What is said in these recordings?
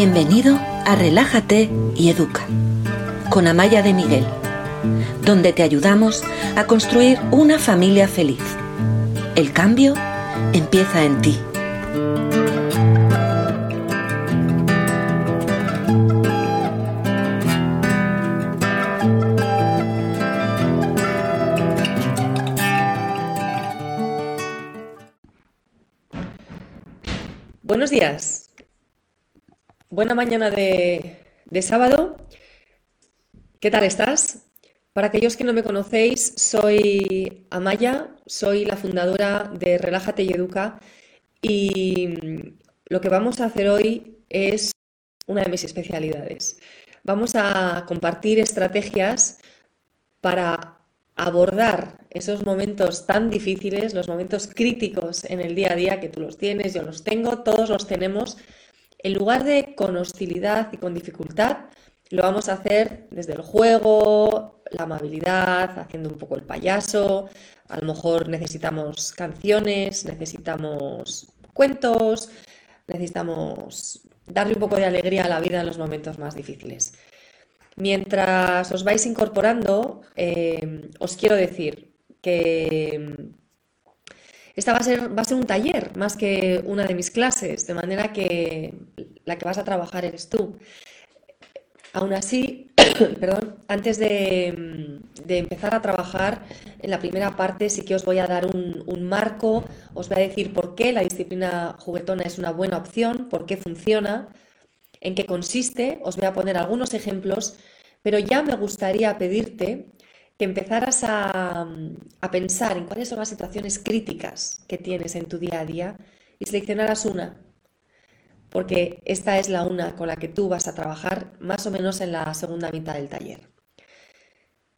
Bienvenido a Relájate y Educa con Amaya de Miguel, donde te ayudamos a construir una familia feliz. El cambio empieza en ti. Buenos días. Buena mañana de, sábado. ¿Qué tal estás? Para aquellos que no me conocéis, soy Amaya, soy la fundadora de Relájate y Educa y lo que vamos a hacer hoy es una de mis especialidades. Vamos a compartir estrategias para abordar esos momentos tan difíciles, los momentos críticos en el día a día, que tú los tienes, yo los tengo, todos los tenemos, en lugar de con hostilidad y con dificultad, lo vamos a hacer desde el juego, la amabilidad, haciendo un poco el payaso, a lo mejor necesitamos canciones, necesitamos cuentos, necesitamos darle un poco de alegría a la vida en los momentos más difíciles. Mientras os vais incorporando, eh, os quiero decir que esta va a, ser, va a ser un taller más que una de mis clases, de manera que la que vas a trabajar eres tú. Aún así, perdón, antes de, empezar a trabajar en la primera parte sí que os voy a dar un, un, marco, os voy a decir por qué la disciplina juguetona es una buena opción, por qué funciona, en qué consiste, os voy a poner algunos ejemplos, pero ya me gustaría pedirte que empezaras a, pensar en cuáles son las situaciones críticas que tienes en tu día a día y seleccionaras una, porque esta es la una con la que tú vas a trabajar más o menos en la segunda mitad del taller.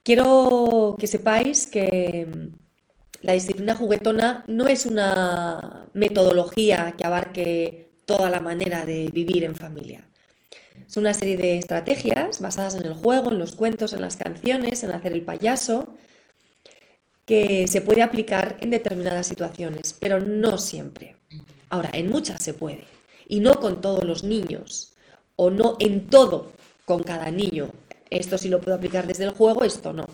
Quiero que sepáis que la disciplina juguetona no es una metodología que abarque toda la manera de vivir en familia. Es una serie de estrategias basadas en el juego, en los cuentos, en las canciones, en hacer el payaso, que se puede aplicar en determinadas situaciones, pero no siempre. Ahora, en muchas se puede, y no con todos los niños, o no en todo con cada niño. Esto sí lo puedo aplicar desde el juego, esto no.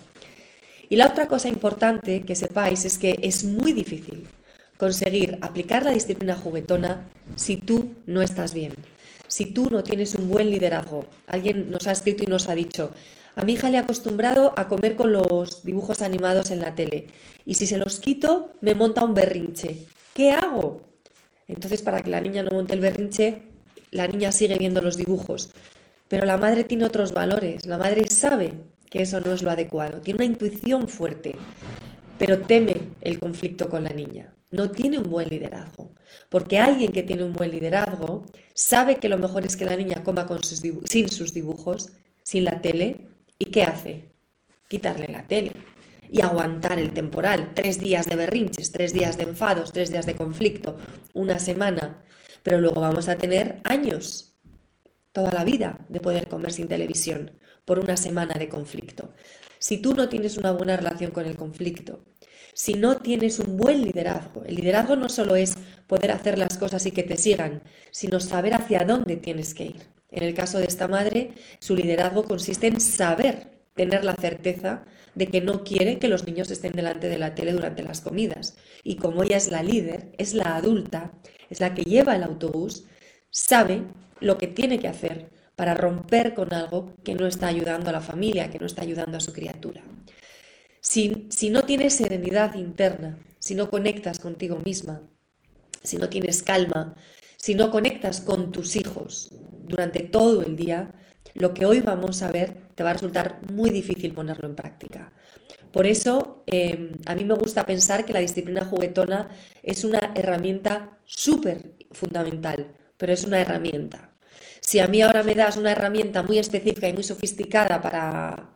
Y la otra cosa importante que sepáis es que es muy difícil conseguir aplicar la disciplina juguetona si tú no estás bien si tú no tienes un buen liderazgo. Alguien nos ha escrito y nos ha dicho, a mi hija le he acostumbrado a comer con los dibujos animados en la tele y si se los quito me monta un berrinche. ¿Qué hago? Entonces para que la niña no monte el berrinche, la niña sigue viendo los dibujos. Pero la madre tiene otros valores, la madre sabe que eso no es lo adecuado, tiene una intuición fuerte, pero teme el conflicto con la niña no tiene un buen liderazgo. Porque alguien que tiene un buen liderazgo sabe que lo mejor es que la niña coma sin sus dibujos, sin la tele. ¿Y qué hace? Quitarle la tele y aguantar el temporal. Tres días de berrinches, tres días de enfados, tres días de conflicto, una semana. Pero luego vamos a tener años, toda la vida, de poder comer sin televisión por una semana de conflicto. Si tú no tienes una buena relación con el conflicto, si no tienes un buen liderazgo. El liderazgo no solo es poder hacer las cosas y que te sigan, sino saber hacia dónde tienes que ir. En el caso de esta madre, su liderazgo consiste en saber, tener la certeza de que no quiere que los niños estén delante de la tele durante las comidas. Y como ella es la líder, es la adulta, es la que lleva el autobús, sabe lo que tiene que hacer para romper con algo que no está ayudando a la familia, que no está ayudando a su criatura. Si, no tienes serenidad interna, si no conectas contigo misma, si no tienes calma, si no conectas con tus hijos durante todo el día, lo que hoy vamos a ver te va a resultar muy difícil ponerlo en práctica. Por eso, em, a mí me gusta pensar que la disciplina juguetona es una herramienta súper fundamental, pero es una herramienta. Si a mí ahora me das una herramienta muy específica y muy sofisticada para,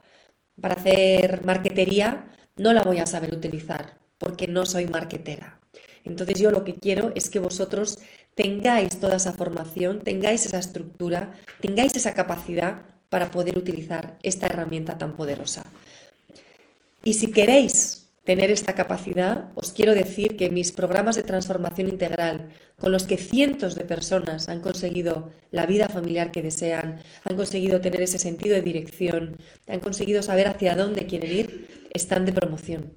para hacer marquetería, no la voy a saber utilizar porque no soy marquetera. Entonces yo lo que quiero es que vosotros tengáis toda esa formación, tengáis esa estructura, tengáis esa capacidad para poder utilizar esta herramienta tan poderosa. Y si queréis tener esta capacidad, os quiero decir que mis programas de transformación integral, con los que cientos de personas han conseguido la vida familiar que desean, han conseguido tener ese sentido de dirección, han conseguido saber hacia dónde quieren ir, están de promoción.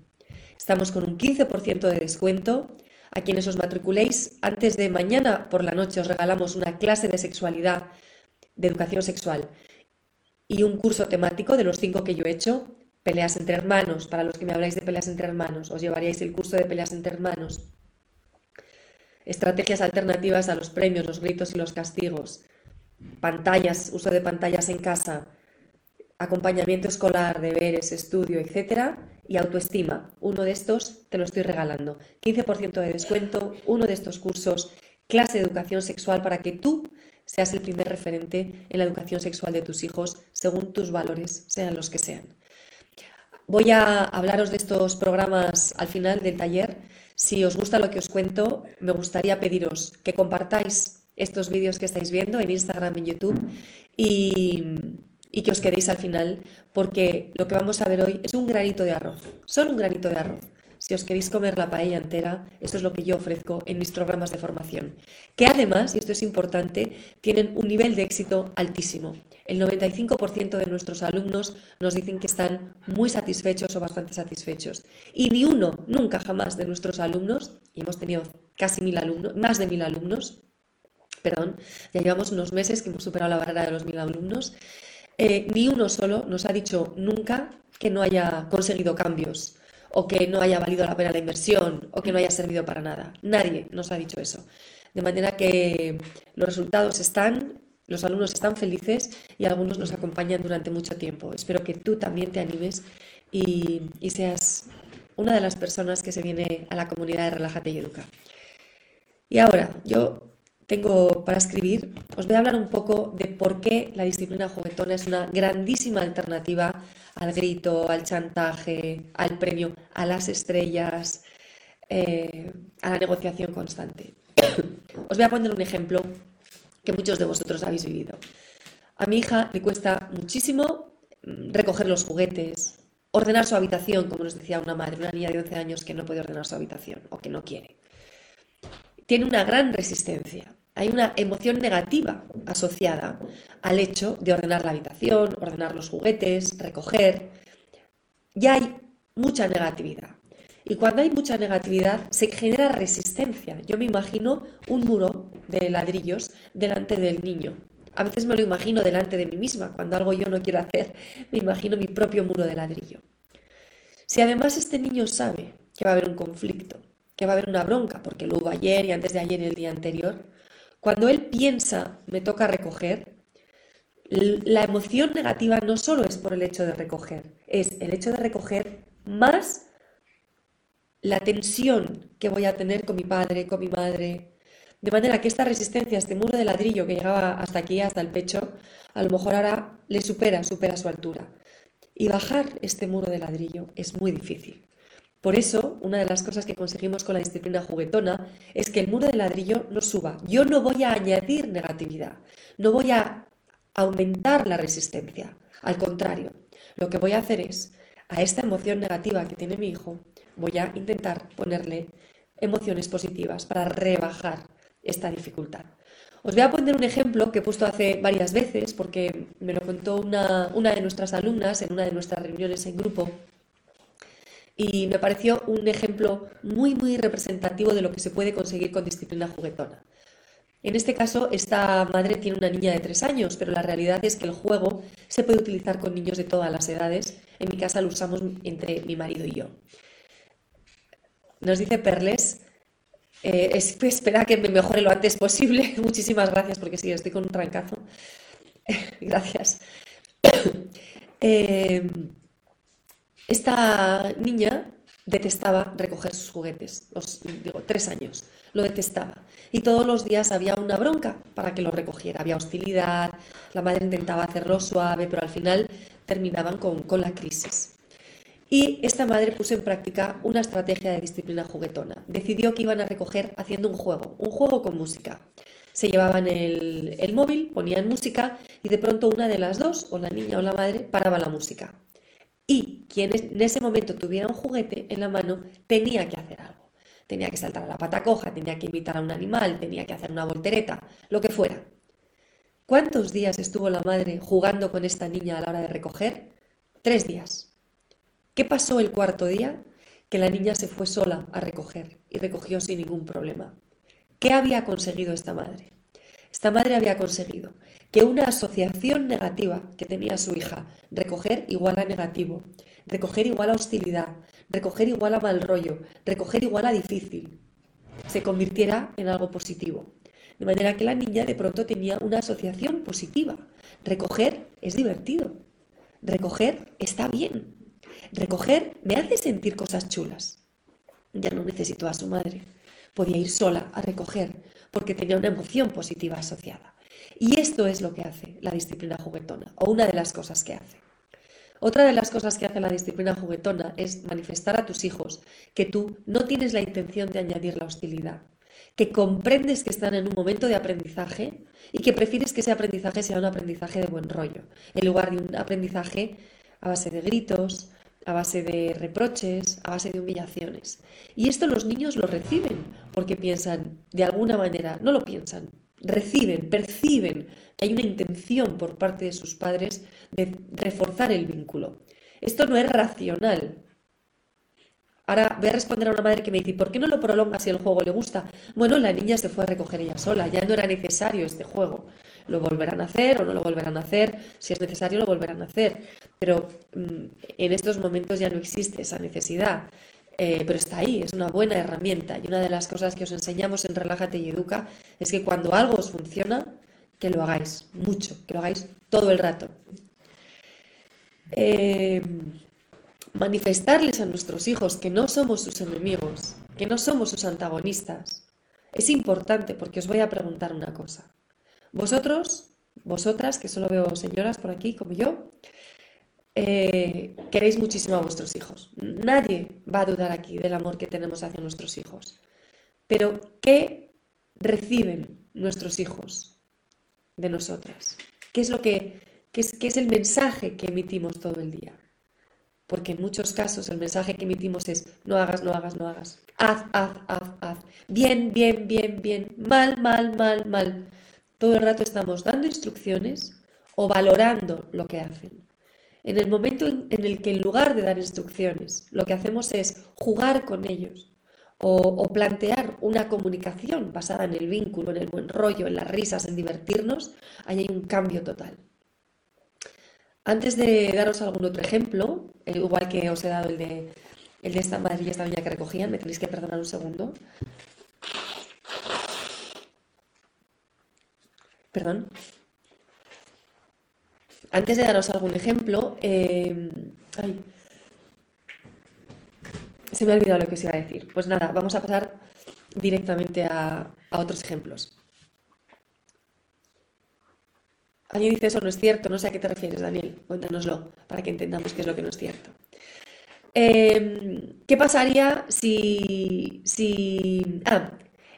Estamos con un 15% de descuento. A quienes os matriculéis antes de mañana por la noche os regalamos una clase de sexualidad, de educación sexual y un curso temático de los cinco que yo he hecho peleas entre hermanos, para los que me habláis de peleas entre hermanos, os llevaríais el curso de peleas entre hermanos. Estrategias alternativas a los premios, los gritos y los castigos. Pantallas, uso de pantallas en casa, acompañamiento escolar, deberes, estudio, etc. Y autoestima. Uno de estos te lo estoy regalando. 15% de descuento, uno de estos cursos, clase de educación sexual para que tú seas el primer referente en la educación sexual de tus hijos según tus valores, sean los que sean. Voy a hablaros de estos programas al final del taller. Si os gusta lo que os cuento, me gustaría pediros que compartáis estos vídeos que estáis viendo en Instagram, en YouTube y, y que os quedéis al final, porque lo que vamos a ver hoy es un granito de arroz, solo un granito de arroz si os queréis comer la paella entera, esto es lo que yo ofrezco en mis programas de formación, que además, y esto es importante, tienen un nivel de éxito altísimo. El 95% de nuestros alumnos nos dicen que están muy satisfechos o bastante satisfechos. Y ni uno, nunca jamás de nuestros alumnos, y hemos tenido casi mil alumnos, más de mil alumnos, perdón, ya llevamos unos meses que hemos superado la barrera de los mil alumnos, eh, ni uno solo nos ha dicho nunca que no haya conseguido cambios o que no haya valido la pena la inversión o que no haya servido para nada. Nadie nos ha dicho eso. De manera que los resultados están, los alumnos están felices y algunos nos acompañan durante mucho tiempo. Espero que tú también te animes y, seas una de las personas que se viene a la comunidad de Relájate y Educa. Y ahora, yo tengo para escribir, os voy a hablar un poco de por qué la disciplina juguetona es una grandísima alternativa al grito, al chantaje, al premio, a las estrellas, eh, a la negociación constante. Os voy a poner un ejemplo que muchos de vosotros habéis vivido. A mi hija le cuesta muchísimo mm, recoger los juguetes, ordenar su habitación, como nos decía una madre, una niña de 11 años que no puede ordenar su habitación o que no quiere. Tiene una gran resistencia hay una emoción negativa asociada al hecho de ordenar la habitación, ordenar los juguetes, recoger. Ya hay mucha negatividad. Y cuando hay mucha negatividad se genera resistencia. Yo me imagino un muro de ladrillos delante del niño. A veces me lo imagino delante de mí misma. Cuando algo yo no quiero hacer, me imagino mi propio muro de ladrillo. Si además este niño sabe que va a haber un conflicto, que va a haber una bronca, porque lo hubo ayer y antes de ayer y el día anterior, cuando él piensa, me toca recoger, la emoción negativa no solo es por el hecho de recoger, es el hecho de recoger más la tensión que voy a tener con mi padre, con mi madre. De manera que esta resistencia, este muro de ladrillo que llegaba hasta aquí, hasta el pecho, a lo mejor ahora le supera, supera su altura. Y bajar este muro de ladrillo es muy difícil. Por eso, una de las cosas que conseguimos con la disciplina juguetona es que el muro de ladrillo no suba. Yo no voy a añadir negatividad, no voy a aumentar la resistencia. Al contrario, lo que voy a hacer es, a esta emoción negativa que tiene mi hijo, voy a intentar ponerle emociones positivas para rebajar esta dificultad. Os voy a poner un ejemplo que he puesto hace varias veces porque me lo contó una, una de nuestras alumnas en una de nuestras reuniones en grupo y me pareció un ejemplo muy, muy representativo de lo que se puede conseguir con disciplina juguetona. En este caso, esta madre tiene una niña de tres años, pero la realidad es que el juego se puede utilizar con niños de todas las edades. En mi casa lo usamos entre mi marido y yo. Nos dice Perles, eh, espera que me mejore lo antes posible. Muchísimas gracias, porque sí, estoy con un trancazo. gracias. eh, esta niña detestaba recoger sus juguetes, los, digo, tres años, lo detestaba. Y todos los días había una bronca para que lo recogiera, había hostilidad, la madre intentaba hacerlo suave, pero al final terminaban con, con la crisis. Y esta madre puso en práctica una estrategia de disciplina juguetona. Decidió que iban a recoger haciendo un juego, un juego con música. Se llevaban el, móvil, ponían música y de pronto una de las dos, o la niña o la madre, paraba la música y quien en ese momento tuviera un juguete en la mano tenía que hacer algo. Tenía que saltar a la pata coja, tenía que invitar a un animal, tenía que hacer una voltereta, lo que fuera. ¿Cuántos días estuvo la madre jugando con esta niña a la hora de recoger? Tres días. ¿Qué pasó el cuarto día? Que la niña se fue sola a recoger y recogió sin ningún problema. ¿Qué había conseguido esta madre? Esta madre había conseguido que una asociación negativa que tenía su hija, recoger igual a negativo, recoger igual a hostilidad, recoger igual a mal rollo, recoger igual a difícil, se convirtiera en algo positivo. De manera que la niña de pronto tenía una asociación positiva. Recoger es divertido. Recoger está bien. Recoger me hace sentir cosas chulas. Ya no necesito a su madre. Podía ir sola a recoger porque tenía una emoción positiva asociada. Y esto es lo que hace la disciplina juguetona, o una de las cosas que hace. Otra de las cosas que hace la disciplina juguetona es manifestar a tus hijos que tú no tienes la intención de añadir la hostilidad, que comprendes que están en un momento de aprendizaje y que prefieres que ese aprendizaje sea un aprendizaje de buen rollo, en lugar de un aprendizaje a base de gritos, a base de reproches, a base de humillaciones. Y esto los niños lo reciben porque piensan, de alguna manera, no lo piensan, reciben, perciben que hay una intención por parte de sus padres de reforzar el vínculo. Esto no es racional, Ahora voy a responder a una madre que me dice, ¿por qué no lo prolonga si el juego le gusta? Bueno, la niña se fue a recoger ella sola, ya no era necesario este juego. Lo volverán a hacer o no lo volverán a hacer, si es necesario lo volverán a hacer. Pero mm, en estos momentos ya no existe esa necesidad. Eh, pero está ahí, es una buena herramienta. Y una de las cosas que os enseñamos en Relájate y Educa es que cuando algo os funciona, que lo hagáis mucho, que lo hagáis todo el rato. Eh, manifestarles a nuestros hijos que no somos sus enemigos, que no somos sus antagonistas, es importante porque os voy a preguntar una cosa. Vosotros, vosotras, que solo veo señoras por aquí como yo, eh, queréis muchísimo a vuestros hijos. Nadie va a dudar aquí del amor que tenemos hacia nuestros hijos. Pero, ¿qué reciben nuestros hijos de nosotras? ¿Qué es lo que, qué es el mensaje que emitimos todo el día? porque en muchos casos el mensaje que emitimos es no hagas, no hagas, no hagas. Haz, haz, haz, haz. Bien, bien, bien, bien. Mal, mal, mal, mal. Todo el rato estamos dando instrucciones o valorando lo que hacen. En el momento en, el que en lugar de dar instrucciones, lo que hacemos es jugar con ellos o, plantear una comunicación basada en el vínculo, en el buen rollo, en las risas, en divertirnos, ahí hay un cambio total. Antes de daros algún otro ejemplo, eh, igual que os he dado el de, el de esta madre y esta niña que recogían, me tenéis que perdonar un segundo. Perdón. Antes de daros algún ejemplo, eh, se me ha olvidado lo que os iba a decir. Pues nada, vamos a pasar directamente a otros ejemplos. Alguien dice eso no es cierto, no sé a qué te refieres, Daniel. Cuéntanoslo para que entendamos qué es lo que no es cierto. Em, ¿Qué pasaría si, si... Ah,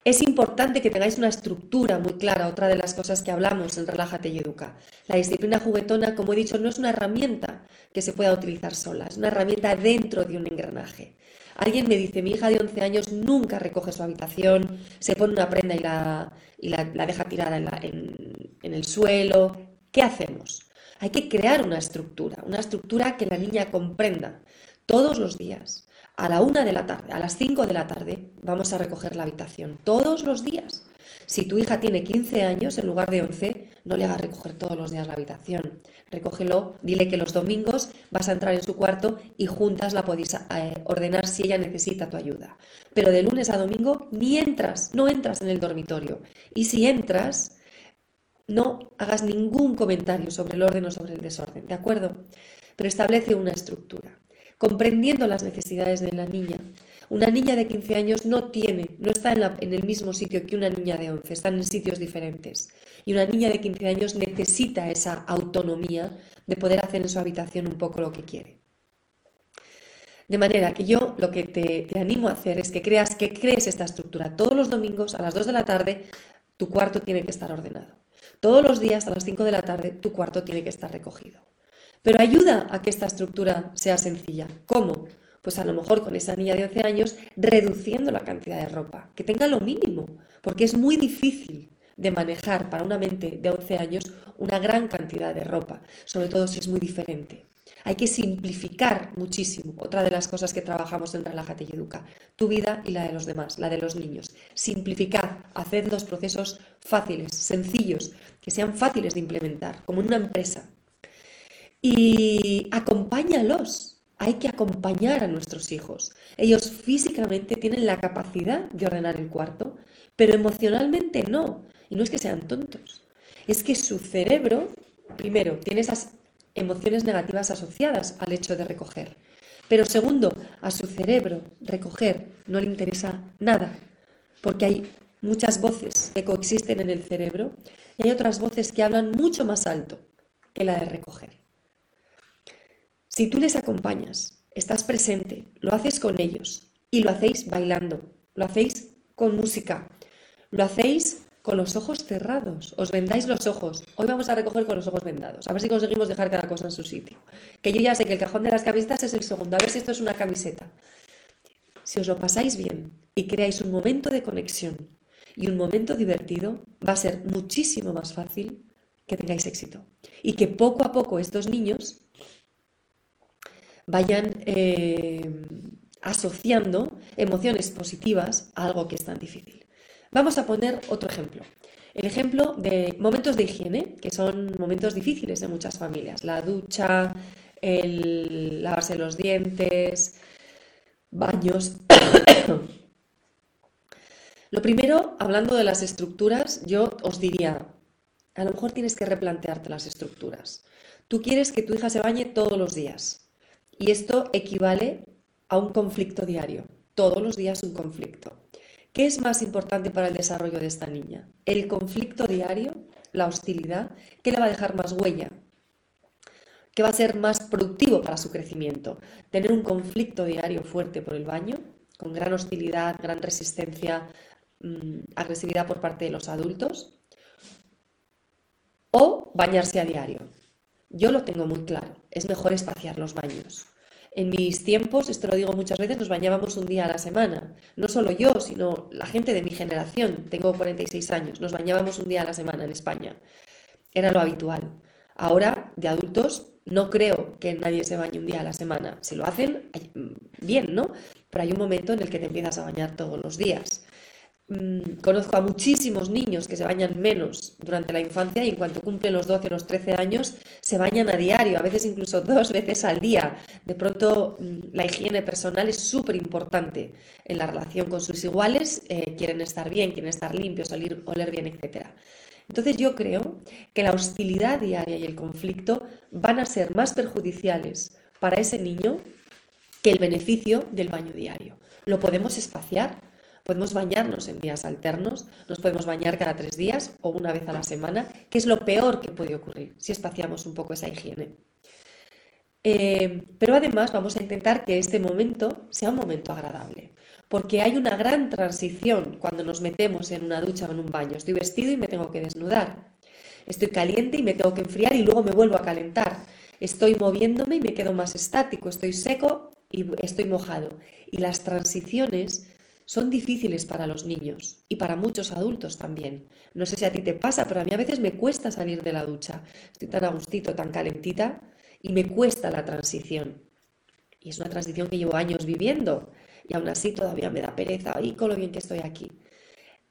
es importante que tengáis una estructura muy clara, otra de las cosas que hablamos en Relájate y Educa. La disciplina juguetona, como he dicho, no es una herramienta que se pueda utilizar sola, es una herramienta dentro de un engranaje. Alguien me dice, mi hija de 11 años nunca recoge su habitación, se pone una prenda y la, y la, deja tirada en, en el suelo. ¿Qué hacemos? Hay que crear una estructura, una estructura que la niña comprenda todos los días. A la una de la tarde, a las 5 de la tarde, vamos a recoger la habitación. Todos los días. Si tu hija tiene 15 años en lugar de 11, no le hagas recoger todos los días la habitación. Recógelo, dile que los domingos vas a entrar en su cuarto y juntas la podéis eh, ordenar si ella necesita tu ayuda. Pero de lunes a domingo ni entras, no entras en el dormitorio. Y si entras, no hagas ningún comentario sobre el orden o sobre el desorden, ¿de acuerdo? Pero establece una estructura, comprendiendo las necesidades de la niña, una niña de 15 años no tiene, no está en, el mismo sitio que una niña de 11, están en sitios diferentes. Y una niña de 15 años necesita esa autonomía de poder hacer en su habitación un poco lo que quiere. De manera que yo lo que te, animo a hacer es que creas que crees esta estructura. Todos los domingos a las 2 de la tarde tu cuarto tiene que estar ordenado. Todos los días a las 5 de la tarde tu cuarto tiene que estar recogido. Pero ayuda a que esta estructura sea sencilla. ¿Cómo? Pues a lo mejor con esa niña de 11 años reduciendo la cantidad de ropa, que tenga lo mínimo, porque es muy difícil de manejar para una mente de 11 años una gran cantidad de ropa, sobre todo si es muy diferente. Hay que simplificar muchísimo. Otra de las cosas que trabajamos en Relájate y Educa, tu vida y la de los demás, la de los niños. Simplificad, haced los procesos fáciles, sencillos, que sean fáciles de implementar, como en una empresa. Y acompáñalos. Hay que acompañar a nuestros hijos. Ellos físicamente tienen la capacidad de ordenar el cuarto, pero emocionalmente no. Y no es que sean tontos, es que su cerebro, primero, tiene esas emociones negativas asociadas al hecho de recoger. Pero segundo, a su cerebro recoger no le interesa nada, porque hay muchas voces que coexisten en el cerebro y hay otras voces que hablan mucho más alto que la de recoger. Si tú les acompañas, estás presente, lo haces con ellos y lo hacéis bailando, lo hacéis con música, lo hacéis con los ojos cerrados. Os vendáis los ojos. Hoy vamos a recoger con los ojos vendados. A ver si conseguimos dejar cada cosa en su sitio. Que yo ya sé que el cajón de las camisetas es el segundo. A ver si esto es una camiseta. Si os lo pasáis bien y creáis un momento de conexión y un momento divertido, va a ser muchísimo más fácil que tengáis éxito. Y que poco a poco estos niños vayan eh, asociando emociones positivas a algo que es tan difícil. Vamos a poner otro ejemplo. El ejemplo de momentos de higiene, que son momentos difíciles en muchas familias. La ducha, el lavarse los dientes, baños. lo primero, hablando de las estructuras, yo os diría, a lo mejor tienes que replantearte las estructuras. Tú quieres que tu hija se bañe todos los días y esto equivale a un conflicto diario. Todos los días un conflicto. ¿Qué es más importante para el desarrollo de esta niña? ¿El conflicto diario? ¿La hostilidad? ¿Qué le va a dejar más huella? ¿Qué va a ser más productivo para su crecimiento? ¿Tener un conflicto diario fuerte por el baño? Con gran hostilidad, gran resistencia, mm, agresividad por parte de los adultos. ¿O bañarse a diario? Yo lo tengo muy claro. Es mejor espaciar los baños. En mis tiempos, esto lo digo muchas veces, nos bañábamos un día a la semana. No solo yo, sino la gente de mi generación. Tengo 46 años. Nos bañábamos un día a la semana en España. Era lo habitual. Ahora, de adultos, no creo que nadie se bañe un día a la semana. Si lo hacen, mm, bien, ¿no? Pero hay un momento en el que te empiezas a bañar todos los días. Mm, conozco a muchísimos niños que se bañan menos durante la infancia y en cuanto cumplen los 12 o los 13 años se bañan a diario, a veces incluso dos veces al día. De pronto mm, la higiene personal es súper importante en la relación con sus iguales, eh, quieren estar bien, quieren estar limpios, oler, oler bien, etc. Entonces yo creo que la hostilidad diaria y el conflicto van a ser más perjudiciales para ese niño que el beneficio del baño diario. Lo podemos espaciar Podemos bañarnos en días alternos, nos podemos bañar cada tres días o una vez a la semana, que es lo peor que puede ocurrir si espaciamos un poco esa higiene. Eh, pero además vamos a intentar que este momento sea un momento agradable, porque hay una gran transición cuando nos metemos en una ducha o en un baño. Estoy vestido y me tengo que desnudar. Estoy caliente y me tengo que enfriar y luego me vuelvo a calentar. Estoy moviéndome y me quedo más estático. Estoy seco y estoy mojado. Y las transiciones son difíciles para los niños y para muchos adultos también. No sé si a ti te pasa, pero a mí a veces me cuesta salir de la ducha. Estoy tan a gustito, tan calentita y me cuesta la transición. Y es una transición que llevo años viviendo y aún así todavía me da pereza y con lo bien que estoy aquí.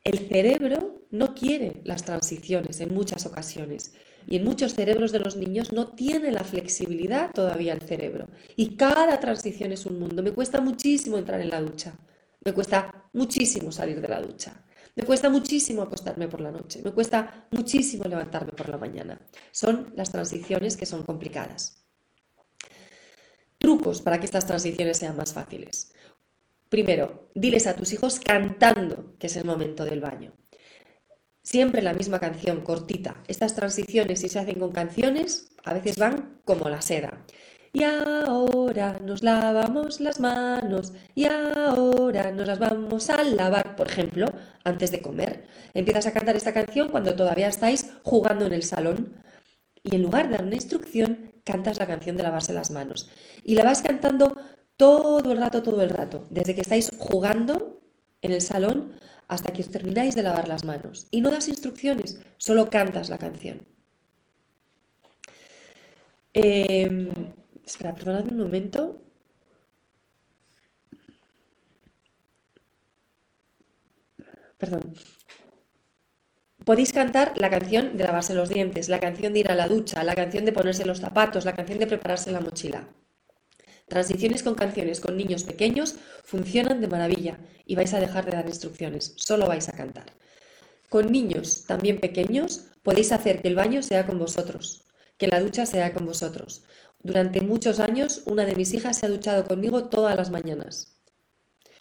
El cerebro no quiere las transiciones en muchas ocasiones y en muchos cerebros de los niños no tiene la flexibilidad todavía el cerebro y cada transición es un mundo. Me cuesta muchísimo entrar en la ducha. Me cuesta muchísimo salir de la ducha. Me cuesta muchísimo acostarme por la noche. Me cuesta muchísimo levantarme por la mañana. Son las transiciones que son complicadas. Trucos para que estas transiciones sean más fáciles. Primero, diles a tus hijos cantando que es el momento del baño. Siempre la misma canción, cortita. Estas transiciones, si se hacen con canciones, a veces van como la seda. Y ahora nos lavamos las manos y ahora nos las vamos a lavar, por ejemplo, antes de comer. Empiezas a cantar esta canción cuando todavía estáis jugando en el salón. y en lugar de dar una instrucción, cantas la canción de lavarse las manos. Y la vas cantando todo el rato, todo el rato, desde que estáis jugando en el salón hasta que os termináis de lavar las manos. Y no das instrucciones, solo cantas la canción. Em, espera, perdonadme un momento. Perdón. Podéis cantar la canción de lavarse los dientes, la canción de ir a la ducha, la canción de ponerse los zapatos, la canción de prepararse la mochila. Transiciones con canciones con niños pequeños funcionan de maravilla y vais a dejar de dar instrucciones, solo vais a cantar. Con niños también pequeños podéis hacer que el baño sea con vosotros, que la ducha sea con vosotros. Durante muchos años una de mis hijas se ha duchado conmigo todas las mañanas.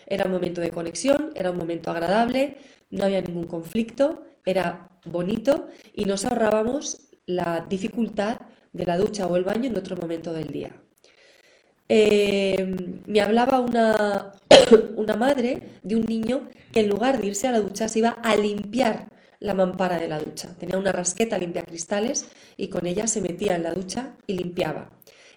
Era un momento de conexión, era un momento agradable, no había ningún conflicto, era bonito y nos ahorrábamos la dificultad de la ducha o el baño en otro momento del día. Eh, me hablaba una, una madre de un niño que en lugar de irse a la ducha se iba a limpiar la mampara de la ducha. Tenía una rasqueta limpia cristales y con ella se metía en la ducha y limpiaba.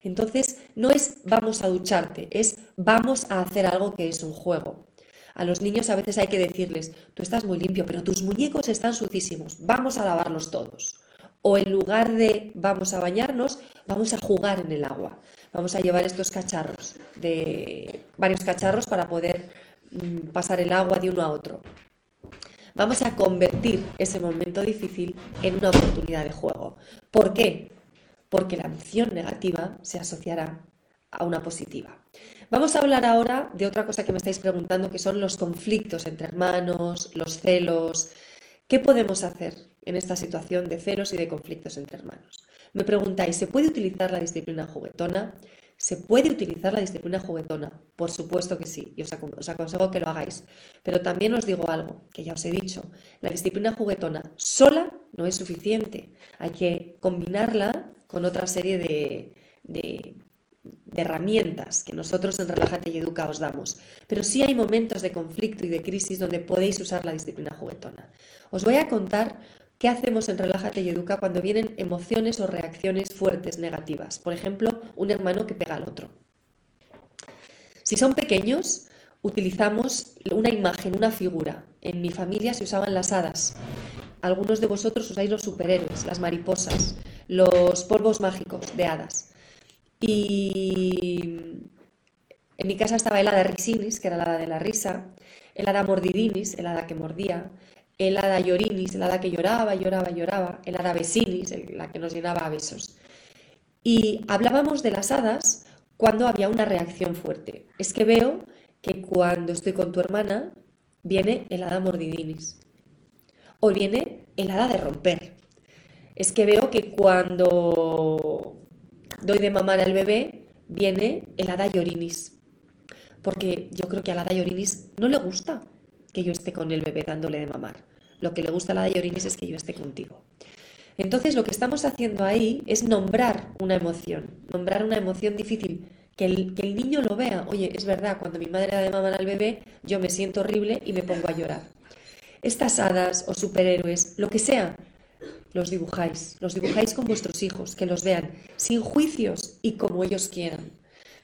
Entonces, no es vamos a ducharte, es vamos a hacer algo que es un juego. A los niños a veces hay que decirles, tú estás muy limpio, pero tus muñecos están sucísimos, vamos a lavarlos todos. O en lugar de vamos a bañarnos, vamos a jugar en el agua. Vamos a llevar estos cacharros, de varios cacharros para poder mm, pasar el agua de uno a otro. Vamos a convertir ese momento difícil en una oportunidad de juego. ¿Por qué? Porque la emoción negativa se asociará a una positiva. Vamos a hablar ahora de otra cosa que me estáis preguntando, que son los conflictos entre hermanos, los celos. ¿Qué podemos hacer en esta situación de celos y de conflictos entre hermanos? Me preguntáis, ¿se puede utilizar la disciplina juguetona? ¿Se puede utilizar la disciplina juguetona? Por supuesto que sí, y os, aconsejo que lo hagáis. Pero también os digo algo, que ya os he dicho, la disciplina juguetona sola no es suficiente. Hay que combinarla con otra serie de, de, herramientas que nosotros en Relájate y Educa os damos. Pero sí hay momentos de conflicto y de crisis donde podéis usar la disciplina juguetona. Os voy a contar ¿Qué hacemos en Relájate y Educa cuando vienen emociones o reacciones fuertes negativas? Por ejemplo, un hermano que pega al otro. Si son pequeños, utilizamos una imagen, una figura. En mi familia se usaban las hadas. Algunos de vosotros usáis los superhéroes, las mariposas, los polvos mágicos de hadas. Y en mi casa estaba el hada risinis, que era la hada de la risa, el hada mordidinis, el hada que mordía, el hada llorinis, el hada que lloraba, lloraba, lloraba, el hada vesinis, la que nos llenaba a besos. Y hablábamos de las hadas cuando había una reacción fuerte. Es que veo que cuando estoy con tu hermana viene el hada mordidinis o viene el hada de romper. Es que veo que cuando doy de mamar al bebé viene el hada llorinis. Porque yo creo que al hada llorinis no le gusta que yo esté con el bebé dándole de mamar. Lo que le gusta a la de Llorinis es que yo esté contigo. Entonces lo que estamos haciendo ahí es nombrar una emoción, nombrar una emoción difícil, que el, que el niño lo vea. Oye, es verdad, cuando mi madre da de mamar al bebé, yo me siento horrible y me pongo a llorar. Estas hadas o superhéroes, lo que sea, los dibujáis, los dibujáis con vuestros hijos, que los vean, sin juicios y como ellos quieran.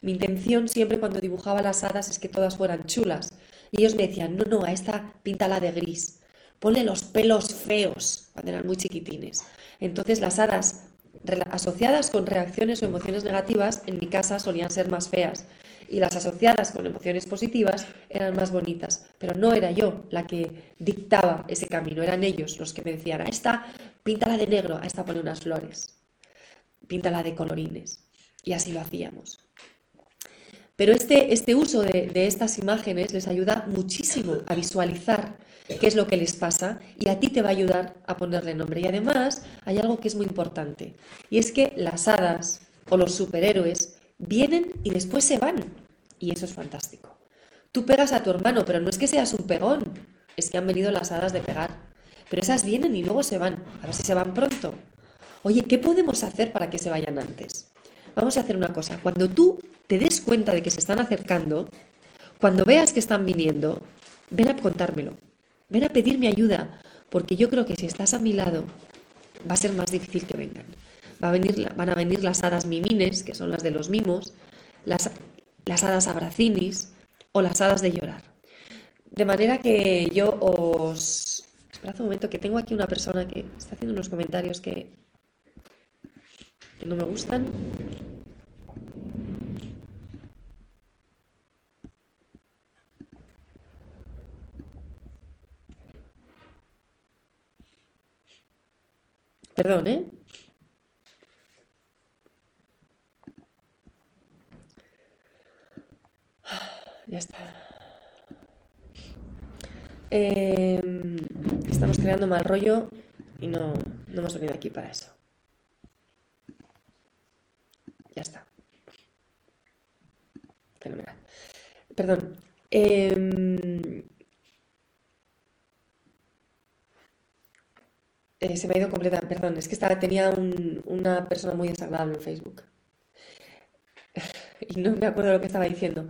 Mi intención siempre cuando dibujaba las hadas es que todas fueran chulas, y ellos me decían, no, no, a esta píntala de gris, ponle los pelos feos cuando eran muy chiquitines. Entonces las hadas asociadas con reacciones o emociones negativas en mi casa solían ser más feas y las asociadas con emociones positivas eran más bonitas. Pero no era yo la que dictaba ese camino, eran ellos los que me decían, a esta píntala de negro, a esta pone unas flores, píntala de colorines. Y así lo hacíamos. Pero este, este uso de, estas imágenes les ayuda muchísimo a visualizar qué es lo que les pasa y a ti te va a ayudar a ponerle nombre. Y además hay algo que es muy importante y es que las hadas o los superhéroes vienen y después se van y eso es fantástico. Tú pegas a tu hermano, pero no es que seas un pegón, es que han venido las hadas de pegar. Pero esas vienen y luego se van, a ver si se van pronto. Oye, ¿qué podemos hacer para que se vayan antes? Vamos a hacer una cosa, cuando tú te des cuenta de que se están acercando, cuando veas que están viniendo, ven a contármelo, ven a pedirme ayuda, porque yo creo que si estás a mi lado, va a ser más difícil que vengan. Va a venir, van a venir las hadas mimines, que son las de los mimos, las, las hadas abracinis o las hadas de llorar. De manera que yo os... Esperad un momento, que tengo aquí una persona que está haciendo unos comentarios que, que no me gustan. Perdón, ¿eh? Ya está. Em, estamos creando mal rollo y no, no hemos venido aquí para eso. Ya está. Fenomenal. Perdón. Em, eh, se me ha ido completamente. Perdón, es que estaba, tenía una persona muy desagradable en Facebook. y no me acuerdo lo que estaba diciendo.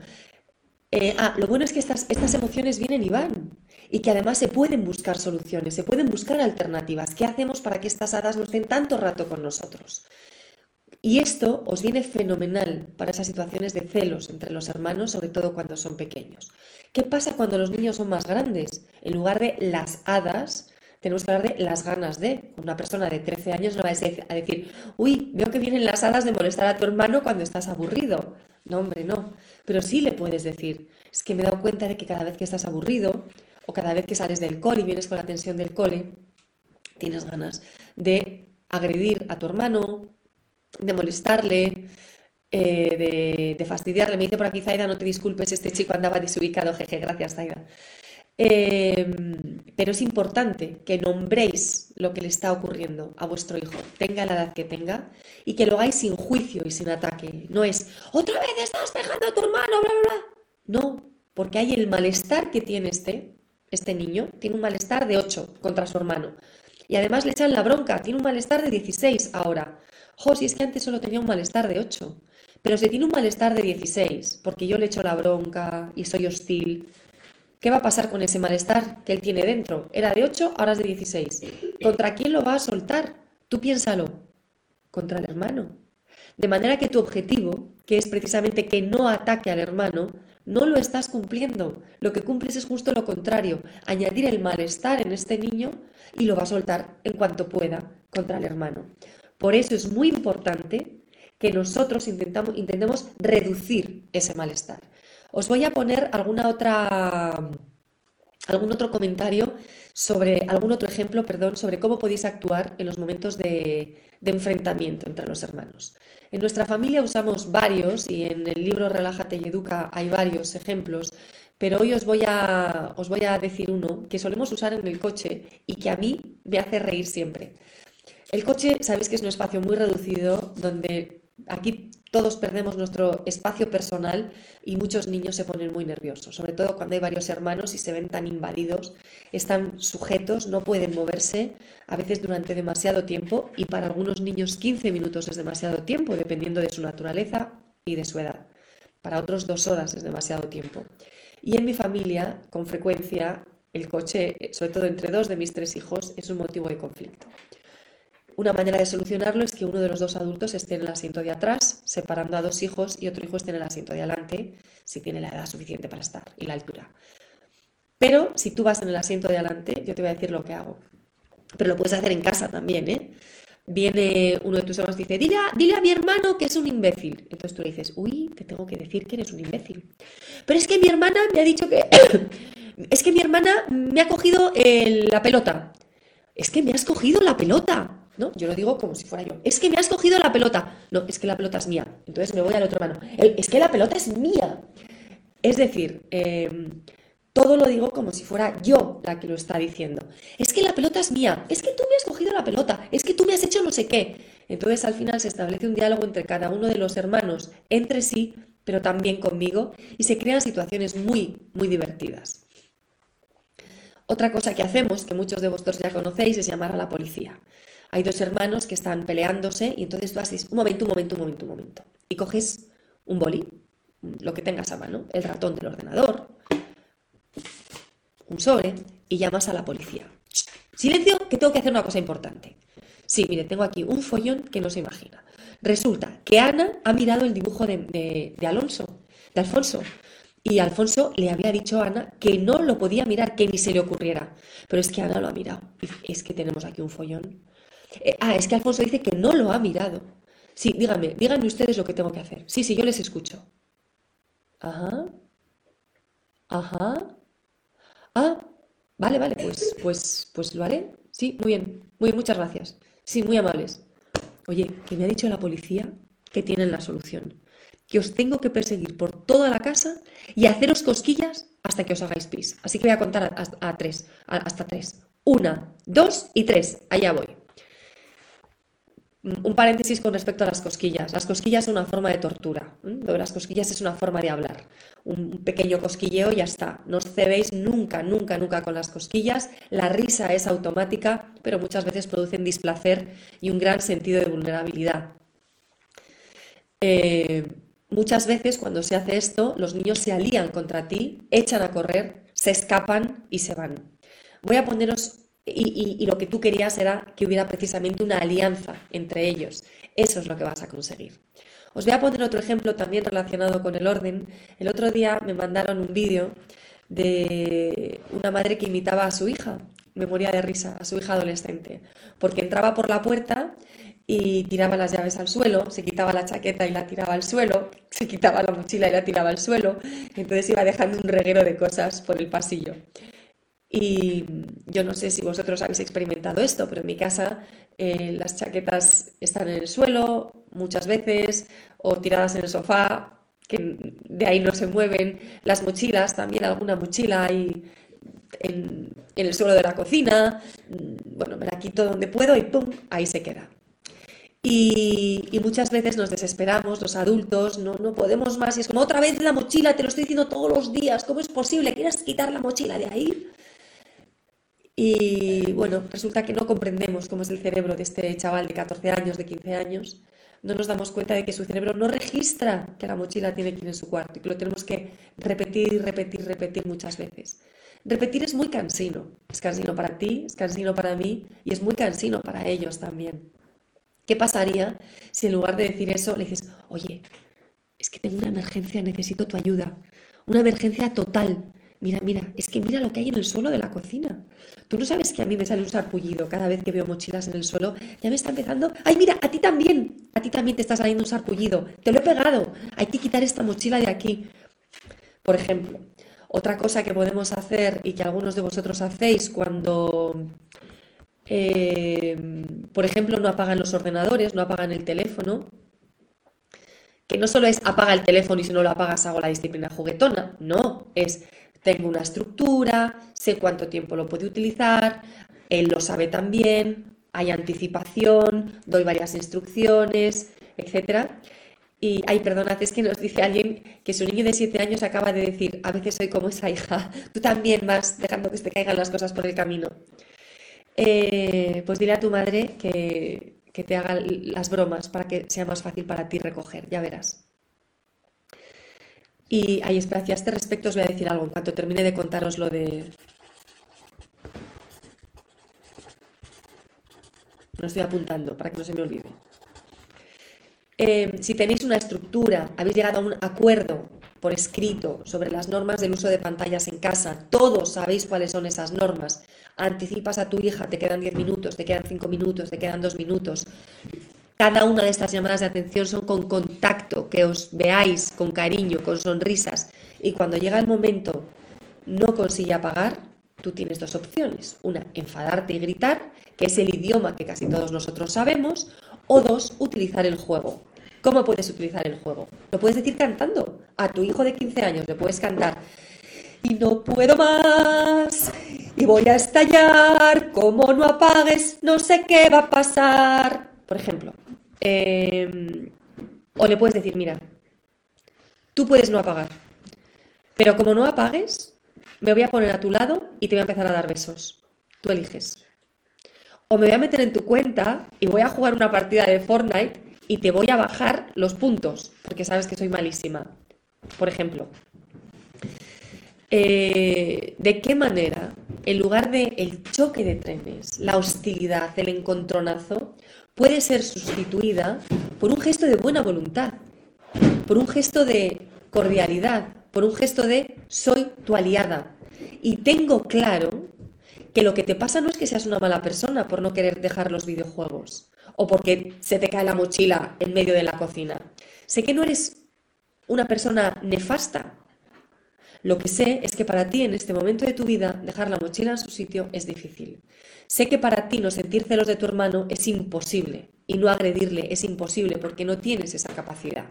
Eh, ah, lo bueno es que estas, estas emociones vienen y van y que además se pueden buscar soluciones, se pueden buscar alternativas. ¿Qué hacemos para que estas hadas no estén tanto rato con nosotros? Y esto os viene fenomenal para esas situaciones de celos entre los hermanos, sobre todo cuando son pequeños. ¿Qué pasa cuando los niños son más grandes? En lugar de las hadas, tenemos que hablar de las ganas de. Una persona de 13 años no va a decir, uy, veo que vienen las hadas de molestar a tu hermano cuando estás aburrido. No, hombre, no. Pero sí le puedes decir, es que me he dado cuenta de que cada vez que estás aburrido o cada vez que sales del cole y vienes con la tensión del cole, tienes ganas de agredir a tu hermano, de molestarle, eh, de, fastidiarle. Me dice por aquí Zaida, no te disculpes, este chico andaba desubicado, jeje, gracias Zaida. Em, pero es importante que nombréis lo que le está ocurriendo a vuestro hijo, tenga la edad que tenga, y que lo hagáis sin juicio y sin ataque. No es, otra vez estás pegando a tu hermano, bla, bla, bla. No, porque hay el malestar que tiene este, este niño, tiene un malestar de 8 contra su hermano. Y además le echan la bronca, tiene un malestar de 16 ahora. Jo, si es que antes solo tenía un malestar de 8. Pero si tiene un malestar de 16, porque yo le echo la bronca y soy hostil, ¿Qué va a pasar con ese malestar que él tiene dentro? Era de 8, ahora es de 16. ¿Contra quién lo va a soltar? Tú piénsalo. Contra el hermano. De manera que tu objetivo, que es precisamente que no ataque al hermano, no lo estás cumpliendo. Lo que cumples es justo lo contrario, añadir el malestar en este niño y lo va a soltar en cuanto pueda contra el hermano. Por eso es muy importante que nosotros intentamos, intentemos reducir ese malestar. Os voy a poner algún otro comentario sobre, algún otro ejemplo, perdón, sobre cómo podéis actuar en los momentos de, enfrentamiento entre los hermanos. En nuestra familia usamos varios y en el libro Relájate y Educa hay varios ejemplos, pero hoy os voy, a, os voy a decir uno que solemos usar en el coche y que a mí me hace reír siempre. El coche, sabéis que es un espacio muy reducido donde aquí todos perdemos nuestro espacio personal y muchos niños se ponen muy nerviosos, sobre todo cuando hay varios hermanos y se ven tan invadidos, están sujetos, no pueden moverse, a veces durante demasiado tiempo y para algunos niños 15 minutos es demasiado tiempo, dependiendo de su naturaleza y de su edad. Para otros dos horas es demasiado tiempo. Y en mi familia, con frecuencia, el coche, sobre todo entre dos de mis tres hijos, es un motivo de conflicto. Una manera de solucionarlo es que uno de los dos adultos esté en el asiento de atrás, separando a dos hijos, y otro hijo esté en el asiento de adelante, si tiene la edad suficiente para estar y la altura. Pero si tú vas en el asiento de adelante, yo te voy a decir lo que hago. Pero lo puedes hacer en casa también, ¿eh? Viene uno de tus hermanos y dice, dile a, dile a mi hermano que es un imbécil. Entonces tú le dices, uy, te tengo que decir que eres un imbécil. Pero es que mi hermana me ha dicho que... es que mi hermana me ha cogido la pelota. Es que me has cogido la pelota. ¿No? Yo lo digo como si fuera yo. Es que me has cogido la pelota. No, es que la pelota es mía. Entonces me voy al otro mano. es que la pelota es mía. Es decir, em, todo lo digo como si fuera yo la que lo está diciendo. Es que la pelota es mía. Es que tú me has cogido la pelota. Es que tú me has hecho no sé qué. Entonces al final se establece un diálogo entre cada uno de los hermanos, entre sí, pero también conmigo, y se crean situaciones muy, muy divertidas. Otra cosa que hacemos, que muchos de vosotros ya conocéis, es llamar a la policía hay dos hermanos que están peleándose y entonces tú haces un momento, un momento, un momento, un momento. Y coges un boli, lo que tengas a mano, el ratón del ordenador, un sobre y llamas a la policía. Silencio, que tengo que hacer una cosa importante. Sí, mire, tengo aquí un follón que no se imagina. Resulta que Ana ha mirado el dibujo de, de Alonso, de Alfonso, y Alfonso le había dicho a Ana que no lo podía mirar, que ni se le ocurriera. Pero es que Ana lo ha mirado. Es que tenemos aquí un follón. Eh, ah, es que Alfonso dice que no lo ha mirado. Sí, díganme, díganme ustedes lo que tengo que hacer. Sí, sí, yo les escucho. Ajá. Ajá. Ah, vale, vale, pues, pues, pues lo haré. Sí, muy bien. Muy bien, muchas gracias. Sí, muy amables. Oye, que me ha dicho la policía que tienen la solución. Que os tengo que perseguir por toda la casa y haceros cosquillas hasta que os hagáis pis. Así que voy a contar a, tres, hasta tres. Una, dos y tres. Allá voy. Un paréntesis con respecto a las cosquillas. Las cosquillas son una forma de tortura. Las cosquillas es una forma de hablar. Un pequeño cosquilleo y ya está. No os cebéis nunca, nunca, nunca con las cosquillas. La risa es automática, pero muchas veces producen displacer y un gran sentido de vulnerabilidad. Eh, muchas veces cuando se hace esto, los niños se alían contra ti, echan a correr, se escapan y se van. Voy a poneros y, lo que tú querías era que hubiera precisamente una alianza entre ellos. Eso es lo que vas a conseguir. Os voy a poner otro ejemplo también relacionado con el orden. El otro día me mandaron un vídeo de una madre que imitaba a su hija, me moría de risa, a su hija adolescente, porque entraba por la puerta y tiraba las llaves al suelo, se quitaba la chaqueta y la tiraba al suelo, se quitaba la mochila y la tiraba al suelo, entonces iba dejando un reguero de cosas por el pasillo. Y yo no sé si vosotros habéis experimentado esto, pero en mi casa eh, las chaquetas están en el suelo muchas veces o tiradas en el sofá, que de ahí no se mueven. Las mochilas, también alguna mochila ahí en, el suelo de la cocina. Bueno, me la quito donde puedo y ¡pum! Ahí se queda. Y, y, muchas veces nos desesperamos, los adultos, no, no podemos más. Y es como otra vez la mochila, te lo estoy diciendo todos los días. ¿Cómo es posible? ¿Quieres quitar la mochila de ahí? Y bueno, resulta que no comprendemos cómo es el cerebro de este chaval de 14 años, de 15 años. No nos damos cuenta de que su cerebro no registra que la mochila tiene que ir en su cuarto y que lo tenemos que repetir repetir, repetir muchas veces. Repetir es muy cansino. Es cansino para ti, es cansino para mí y es muy cansino para ellos también. ¿Qué pasaría si en lugar de decir eso le dices, oye, es que tengo una emergencia, necesito tu ayuda? Una emergencia total. Mira, mira, es que mira lo que hay en el suelo de la cocina. Tú no sabes que a mí me sale un sarpullido cada vez que veo mochilas en el suelo. Ya me está empezando. ¡Ay, mira! A ti también. A ti también te está saliendo un sarpullido. Te lo he pegado. Hay que quitar esta mochila de aquí. Por ejemplo, otra cosa que podemos hacer y que algunos de vosotros hacéis cuando, eh, por ejemplo, no apagan los ordenadores, no apagan el teléfono, que no solo es apaga el teléfono y si no lo apagas hago la disciplina juguetona, no, es tengo una estructura, sé cuánto tiempo lo puede utilizar, él lo sabe también, hay anticipación, doy varias instrucciones, etc. Y, ay, perdonad, es que nos dice alguien que su niño de 7 años acaba de decir, a veces soy como esa hija, tú también vas dejando que te caigan las cosas por el camino. Eh, pues dile a tu madre que, que te haga las bromas para que sea más fácil para ti recoger, ya verás. Y ahí, espera, a este respecto os voy a decir algo en cuanto termine de contaros lo de... Lo estoy apuntando para que no se me olvide. Eh, si tenéis una estructura, habéis llegado a un acuerdo por escrito sobre las normas del uso de pantallas en casa, todos sabéis cuáles son esas normas, anticipas a tu hija, te quedan 10 minutos, te quedan 5 minutos, te quedan 2 minutos, cada una de estas llamadas de atención son con contacto, que os veáis con cariño, con sonrisas. Y cuando llega el momento no consigue apagar, tú tienes dos opciones. Una, enfadarte y gritar, que es el idioma que casi todos nosotros sabemos. O dos, utilizar el juego. ¿Cómo puedes utilizar el juego? Lo puedes decir cantando. A tu hijo de 15 años le puedes cantar. Y no puedo más. Y voy a estallar. Como no apagues, no sé qué va a pasar. Por ejemplo, Em, o le puedes decir, mira, tú puedes no apagar, pero como no apagues, me voy a poner a tu lado y te voy a empezar a dar besos. Tú eliges. O me voy a meter en tu cuenta y voy a jugar una partida de Fortnite y te voy a bajar los puntos, porque sabes que soy malísima. Por ejemplo, eh, ¿de qué manera en lugar de el choque de trenes, la hostilidad, el encontronazo, puede ser sustituida por un gesto de buena voluntad, por un gesto de cordialidad, por un gesto de soy tu aliada. Y tengo claro que lo que te pasa no es que seas una mala persona por no querer dejar los videojuegos o porque se te cae la mochila en medio de la cocina. Sé que no eres una persona nefasta. Lo que sé es que para ti en este momento de tu vida dejar la mochila en su sitio es difícil. Sé que para ti no sentir celos de tu hermano es imposible y no agredirle es imposible porque no tienes esa capacidad.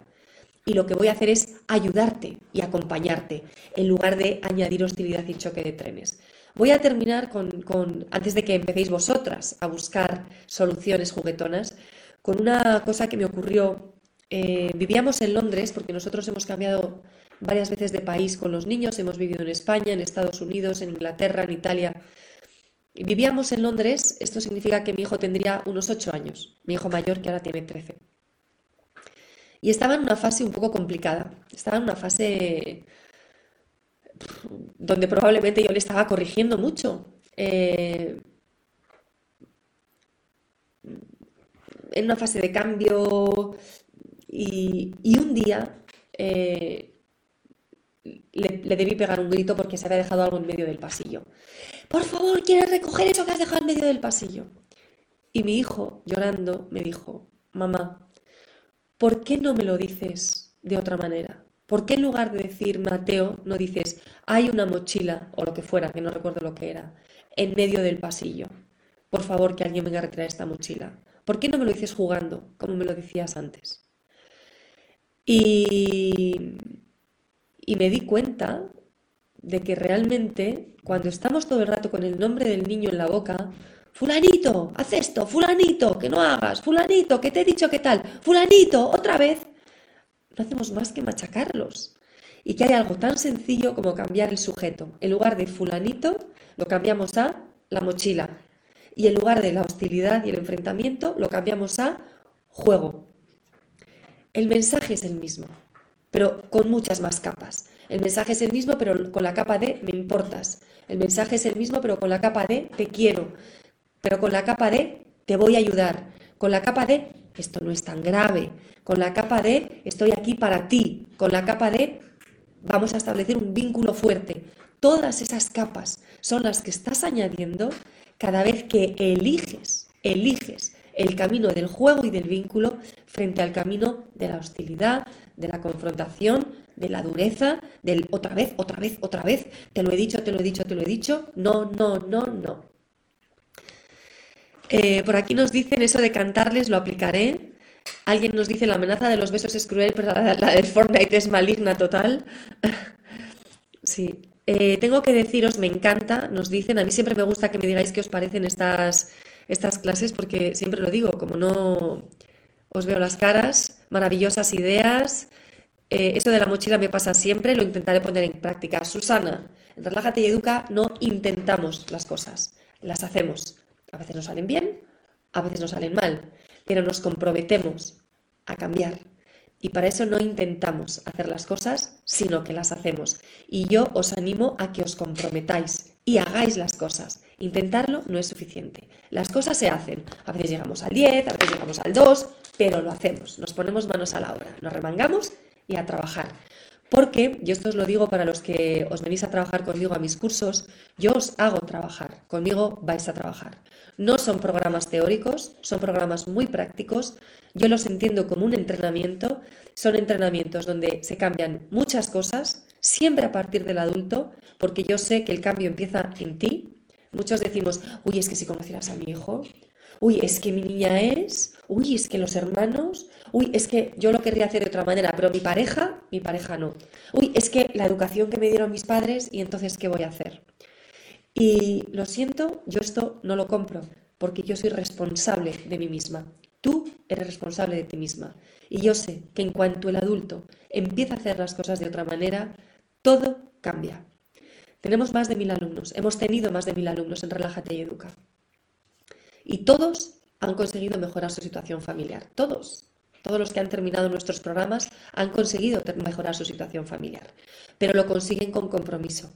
Y lo que voy a hacer es ayudarte y acompañarte en lugar de añadir hostilidad y choque de trenes. Voy a terminar con, antes de que empecéis vosotras a buscar soluciones juguetonas, con una cosa que me ocurrió. Eh, vivíamos en Londres porque nosotros hemos cambiado varias veces de país con los niños, hemos vivido en España, en Estados Unidos, en Inglaterra, en Italia. Vivíamos en Londres, esto significa que mi hijo tendría unos 8 años, mi hijo mayor que ahora tiene 13. Y estaba en una fase un poco complicada, estaba en una fase donde probablemente yo le estaba corrigiendo mucho. Eh, en una fase de cambio y, un día eh, le, debí pegar un grito porque se había dejado algo en medio del pasillo. Por favor, ¿quieres recoger eso que has dejado en medio del pasillo? Y mi hijo, llorando, me dijo, mamá, ¿por qué no me lo dices de otra manera? ¿Por qué en lugar de decir Mateo no dices hay una mochila o lo que fuera, que no recuerdo lo que era, en medio del pasillo? Por favor, que alguien venga a retirar esta mochila. ¿Por qué no me lo dices jugando, como me lo decías antes? Y, y me di cuenta de que realmente cuando estamos todo el rato con el nombre del niño en la boca, fulanito, haz esto, fulanito, que no hagas, fulanito, que te he dicho qué tal, fulanito, otra vez, no hacemos más que machacarlos. Y que hay algo tan sencillo como cambiar el sujeto. En lugar de fulanito, lo cambiamos a la mochila. Y en lugar de la hostilidad y el enfrentamiento, lo cambiamos a juego. El mensaje es el mismo, pero con muchas más capas. El mensaje es el mismo, pero con la capa de me importas. El mensaje es el mismo, pero con la capa de te quiero. Pero con la capa de te voy a ayudar. Con la capa de esto no es tan grave, con la capa de estoy aquí para ti, con la capa de vamos a establecer un vínculo fuerte. Todas esas capas son las que estás añadiendo cada vez que eliges, eliges el camino del juego y del vínculo frente al camino de la hostilidad, de la confrontación, de la dureza, del otra vez, otra vez, otra vez, te lo he dicho, te lo he dicho, te lo he dicho, no, no, no, no. Eh, por aquí nos dicen eso de cantarles, lo aplicaré. Alguien nos dice la amenaza de los besos es cruel, pero la, del Fortnite es maligna total. sí. Eh, tengo que deciros, me encanta, nos dicen, a mí siempre me gusta que me digáis qué os parecen estas, estas clases, porque siempre lo digo, como no os veo las caras, maravillosas ideas. Eh, eso de la mochila me pasa siempre, lo intentaré poner en práctica. Susana, Relájate y Educa no intentamos las cosas, las hacemos. A veces nos salen bien, a veces nos salen mal, pero nos comprometemos a cambiar. Y para eso no intentamos hacer las cosas, sino que las hacemos. Y yo os animo a que os comprometáis y hagáis las cosas. Intentarlo no es suficiente. Las cosas se hacen. A veces llegamos al 10, a veces llegamos al 2, pero lo hacemos. Nos ponemos manos a la obra, nos remangamos y a trabajar. Porque, y esto os lo digo para los que os venís a trabajar conmigo a mis cursos, yo os hago trabajar, conmigo vais a trabajar. No son programas teóricos, son programas muy prácticos. Yo los entiendo como un entrenamiento. Son entrenamientos donde se cambian muchas cosas, siempre a partir del adulto, porque yo sé que el cambio empieza en ti. Muchos decimos, uy, es que si conocieras a mi hijo, uy, es que mi niña es, uy, es que los hermanos, uy, es que yo lo querría hacer de otra manera, pero mi pareja, mi pareja no. Uy, es que la educación que me dieron mis padres y entonces, ¿qué voy a hacer? Y lo siento, yo esto no lo compro, porque yo soy responsable de mí misma. Tú eres responsable de ti misma. Y yo sé que en cuanto el adulto empieza a hacer las cosas de otra manera, todo cambia. Tenemos más de mil alumnos, hemos tenido más de mil alumnos en Relájate y Educa. Y todos han conseguido mejorar su situación familiar. Todos. Todos los que han terminado nuestros programas han conseguido mejorar su situación familiar, pero lo consiguen con compromiso,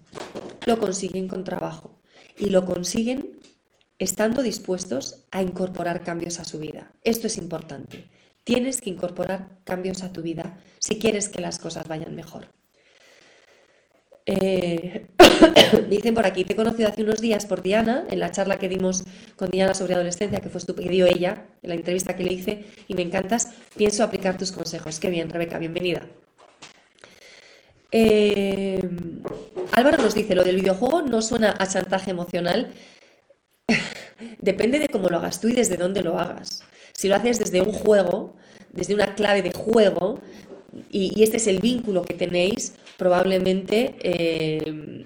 lo consiguen con trabajo. Y lo consiguen estando dispuestos a incorporar cambios a su vida. Esto es importante. Tienes que incorporar cambios a tu vida si quieres que las cosas vayan mejor. Eh, dicen por aquí, te he conocido hace unos días por Diana, en la charla que dimos con Diana sobre adolescencia, que fue que dio ella, en la entrevista que le hice, y me encantas, pienso aplicar tus consejos. Qué bien, Rebeca, bienvenida. Eh, Álvaro nos dice, lo del videojuego no suena a chantaje emocional, depende de cómo lo hagas tú y desde dónde lo hagas. Si lo haces desde un juego, desde una clave de juego, y, este es el vínculo que tenéis, probablemente eh,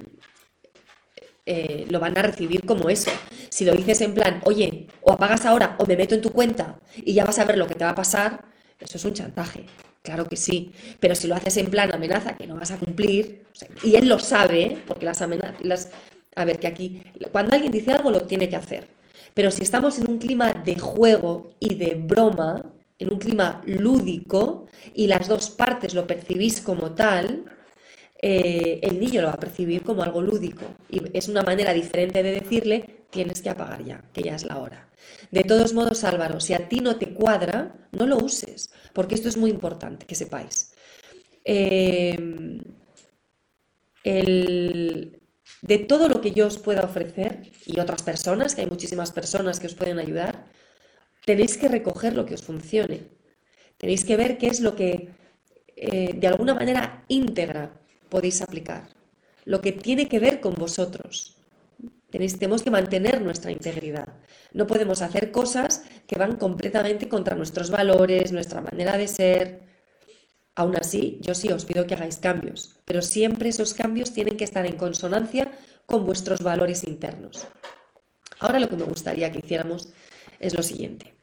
eh, lo van a recibir como eso. Si lo dices en plan, oye, o apagas ahora o me meto en tu cuenta y ya vas a ver lo que te va a pasar, eso es un chantaje. Claro que sí, pero si lo haces en plan amenaza que no vas a cumplir, y él lo sabe, porque las amenazas, a ver, que aquí, cuando alguien dice algo lo tiene que hacer, pero si estamos en un clima de juego y de broma, en un clima lúdico, y las dos partes lo percibís como tal, eh, el niño lo va a percibir como algo lúdico. Y es una manera diferente de decirle, tienes que apagar ya, que ya es la hora. De todos modos, Álvaro, si a ti no te cuadra, no lo uses, porque esto es muy importante que sepáis. Em, de todo lo que yo os pueda ofrecer, y otras personas, que hay muchísimas personas que os pueden ayudar, tenéis que recoger lo que os funcione. Tenéis que ver qué es lo que eh, de alguna manera íntegra podéis aplicar, lo que tiene que ver con vosotros. tenemos que mantener nuestra integridad. No podemos hacer cosas que van completamente contra nuestros valores, nuestra manera de ser. Aún así, yo sí os pido que hagáis cambios, pero siempre esos cambios tienen que estar en consonancia con vuestros valores internos. Ahora lo que me gustaría que hiciéramos es lo siguiente.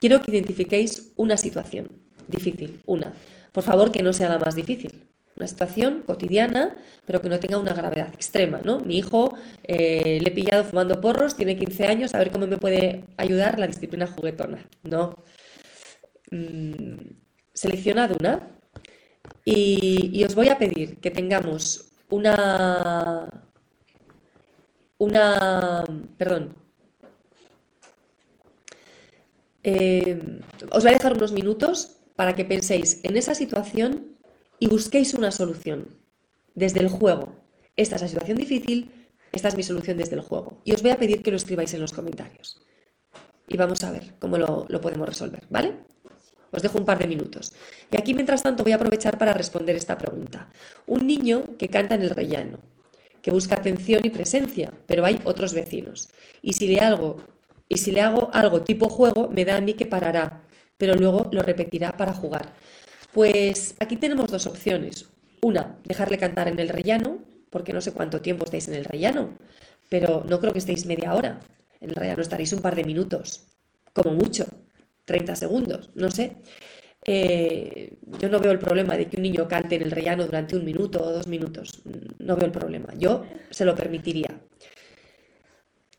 Quiero que identifiquéis una situación difícil, una. Por favor, que no sea la más difícil. Una situación cotidiana, pero que no tenga una gravedad extrema, ¿no? Mi hijo eh, le he pillado fumando porros, tiene 15 años, a ver cómo me puede ayudar la disciplina juguetona, ¿no? Mm, seleccionad una y, os voy a pedir que tengamos una... Una... Perdón, Eh, os voy a dejar unos minutos para que penséis en esa situación y busquéis una solución desde el juego. Esta es la situación difícil, esta es mi solución desde el juego. Y os voy a pedir que lo escribáis en los comentarios. Y vamos a ver cómo lo, lo podemos resolver, ¿vale? Os dejo un par de minutos. Y aquí, mientras tanto, voy a aprovechar para responder esta pregunta. Un niño que canta en el rellano, que busca atención y presencia, pero hay otros vecinos. Y si le algo y si le hago algo tipo juego, me da a mí que parará, pero luego lo repetirá para jugar. Pues aquí tenemos dos opciones. Una, dejarle cantar en el rellano, porque no sé cuánto tiempo estáis en el rellano, pero no creo que estéis media hora. En el rellano estaréis un par de minutos, como mucho, 30 segundos, no sé. Eh, yo no veo el problema de que un niño cante en el rellano durante un minuto o dos minutos. No veo el problema. Yo se lo permitiría.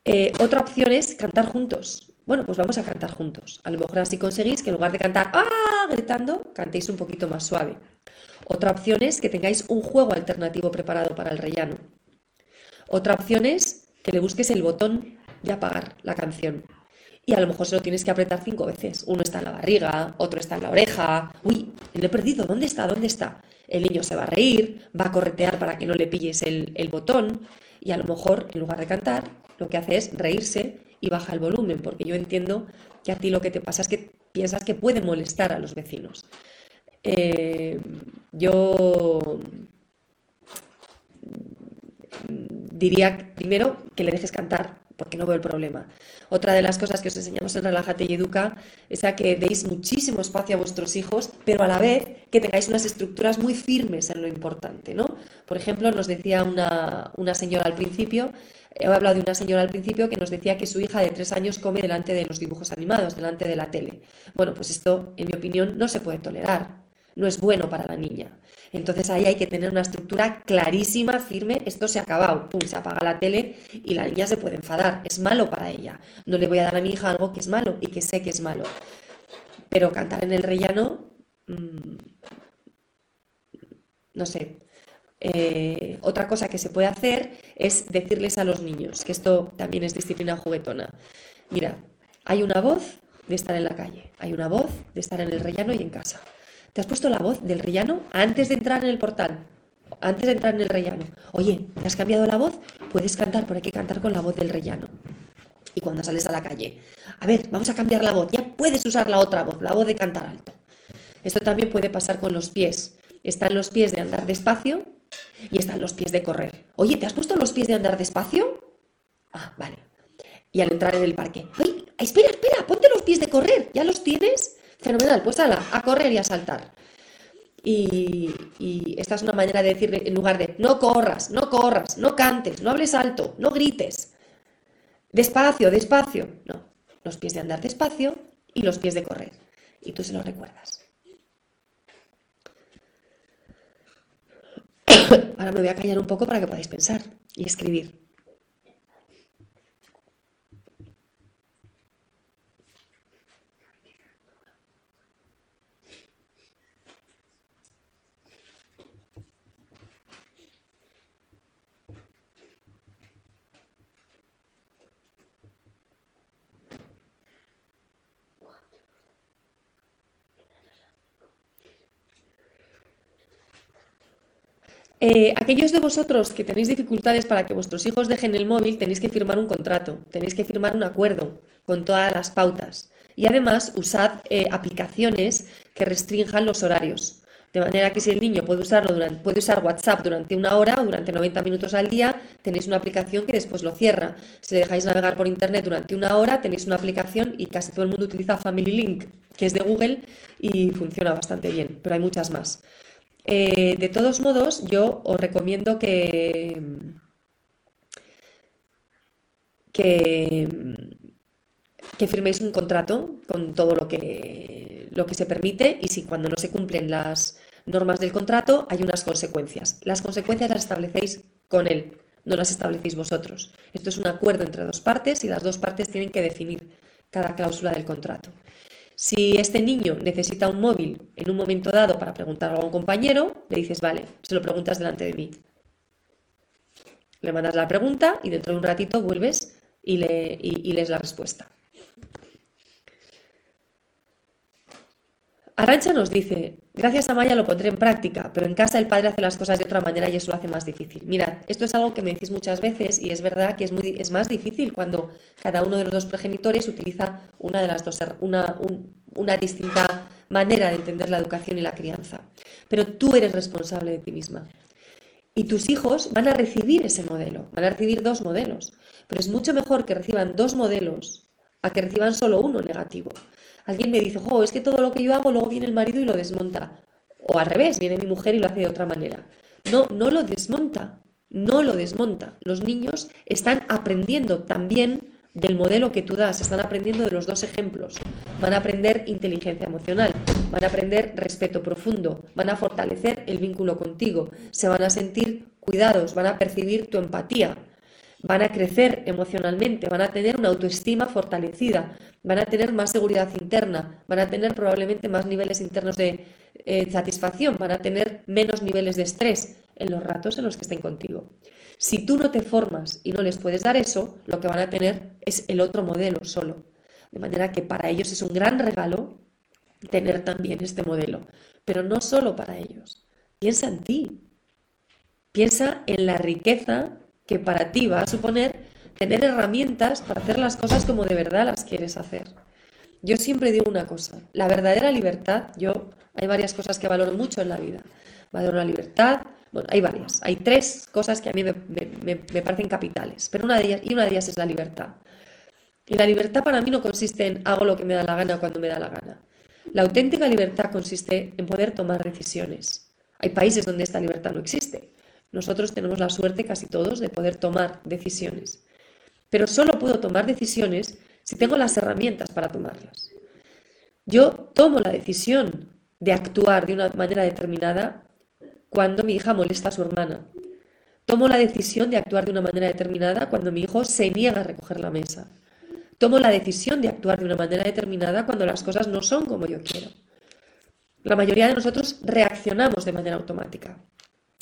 Eh, otra opción es cantar juntos. Bueno, pues vamos a cantar juntos. A lo mejor así conseguís que en lugar de cantar ¡ah! gritando, cantéis un poquito más suave. Otra opción es que tengáis un juego alternativo preparado para el rellano. Otra opción es que le busques el botón de apagar la canción. Y a lo mejor se lo tienes que apretar cinco veces. Uno está en la barriga, otro está en la oreja. Uy, lo he perdido. ¿Dónde está? ¿Dónde está? El niño se va a reír, va a corretear para que no le pilles el, el botón. Y a lo mejor, en lugar de cantar, lo que hace es reírse y baja el volumen, porque yo entiendo que a ti lo que te pasa es que piensas que puede molestar a los vecinos. Eh, yo diría primero que le dejes cantar, porque no veo el problema. Otra de las cosas que os enseñamos en Relájate y Educa es a que deis muchísimo espacio a vuestros hijos, pero a la vez que tengáis unas estructuras muy firmes en lo importante, ¿no? Por ejemplo, nos decía una, una señora al principio He hablado de una señora al principio que nos decía que su hija de tres años come delante de los dibujos animados, delante de la tele. Bueno, pues esto, en mi opinión, no se puede tolerar. No es bueno para la niña. Entonces ahí hay que tener una estructura clarísima, firme. Esto se ha acabado. Pum, se apaga la tele y la niña se puede enfadar. Es malo para ella. No le voy a dar a mi hija algo que es malo y que sé que es malo. Pero cantar en el rellano, mm, no sé, Eh, otra cosa que se puede hacer es decirles a los niños, que esto también es disciplina juguetona. Mira, hay una voz de estar en la calle, hay una voz de estar en el rellano y en casa. ¿Te has puesto la voz del rellano antes de entrar en el portal? Antes de entrar en el rellano. Oye, ¿te has cambiado la voz? Puedes cantar, pero hay que cantar con la voz del rellano. Y cuando sales a la calle, a ver, vamos a cambiar la voz. Ya puedes usar la otra voz, la voz de cantar alto. Esto también puede pasar con los pies. Están los pies de andar despacio y están los pies de correr. Oye, ¿te has puesto los pies de andar despacio? Ah, vale. Y al entrar en el parque, ¡ay! Espera, espera, ponte los pies de correr. ¿Ya los tienes? Fenomenal, pues ala, a correr y a saltar. Y, y, esta es una manera de decir, en lugar de no corras, no corras, no cantes, no hables alto, no grites. Despacio, despacio. No, los pies de andar despacio y los pies de correr. Y tú se lo recuerdas. Ahora me voy a callar un poco para que podáis pensar y escribir. Eh, aquellos de vosotros que tenéis dificultades para que vuestros hijos dejen el móvil, tenéis que firmar un contrato, tenéis que firmar un acuerdo con todas las pautas. Y además usad eh, aplicaciones que restrinjan los horarios. De manera que si el niño puede, usarlo durante, puede usar WhatsApp durante una hora o durante 90 minutos al día, tenéis una aplicación que después lo cierra. Si dejáis navegar por Internet durante una hora, tenéis una aplicación y casi todo el mundo utiliza Family Link, que es de Google y funciona bastante bien, pero hay muchas más. Eh, de todos modos, yo os recomiendo que, que, firméis un contrato con todo lo que, lo que se permite y si cuando no se cumplen las normas del contrato hay unas consecuencias. Las consecuencias las establecéis con él, no las establecéis vosotros. Esto es un acuerdo entre dos partes y las dos partes tienen que definir cada cláusula del contrato. Si este niño necesita un móvil en un momento dado para preguntarlo a un compañero, le dices, vale, se lo preguntas delante de mí. Le mandas la pregunta y dentro de un ratito vuelves y, le, y, lees la respuesta. Arancha nos dice, gracias a Maya lo pondré en práctica, pero en casa el padre hace las cosas de otra manera y eso lo hace más difícil. Mirad, esto es algo que me decís muchas veces y es verdad que es, muy, más difícil cuando cada uno de los dos progenitores utiliza una de las dos, una, una distinta manera de entender la educación y la crianza. Pero tú eres responsable de ti misma. Y tus hijos van a recibir ese modelo, van a recibir dos modelos. Pero es mucho mejor que reciban dos modelos a que reciban solo uno negativo. Alguien me dice, jo, es que todo lo que yo hago luego viene el marido y lo desmonta. O al revés, viene mi mujer y lo hace de otra manera. No, no lo desmonta, no lo desmonta. Los niños están aprendiendo también del modelo que tú das, están aprendiendo de los dos ejemplos. Van a aprender inteligencia emocional, van a aprender respeto profundo, van a fortalecer el vínculo contigo, se van a sentir cuidados, van a percibir tu empatía, van a crecer emocionalmente, van a tener una autoestima fortalecida, van a tener más seguridad interna, van a tener probablemente más niveles internos de eh, satisfacción, van a tener menos niveles de estrés en los ratos en los que estén contigo. Si tú no te formas y no les puedes dar eso, lo que van a tener es el otro modelo solo. De manera que para ellos es un gran regalo tener también este modelo. Pero no solo para ellos. Piensa en ti. Piensa en la riqueza que para ti va a suponer tener herramientas para hacer las cosas como de verdad las quieres hacer. Yo siempre digo una cosa, la verdadera libertad, yo hay varias cosas que valoro mucho en la vida. Valoro la libertad, bueno, hay varias, hay tres cosas que a mí me, parecen capitales, pero una de ellas, y una de ellas es la libertad. Y la libertad para mí no consiste en hago lo que me da la gana cuando me da la gana. La auténtica libertad consiste en poder tomar decisiones. Hay países donde esta libertad no existe. Nosotros tenemos la suerte, casi todos, de poder tomar decisiones. Pero solo puedo tomar decisiones si tengo las herramientas para tomarlas. Yo tomo la decisión de actuar de una manera determinada cuando mi hija molesta a su hermana. Tomo la decisión de actuar de una manera determinada cuando mi hijo se niega a recoger la mesa. Tomo la decisión de actuar de una manera determinada cuando las cosas no son como yo quiero. La mayoría de nosotros reaccionamos de manera automática.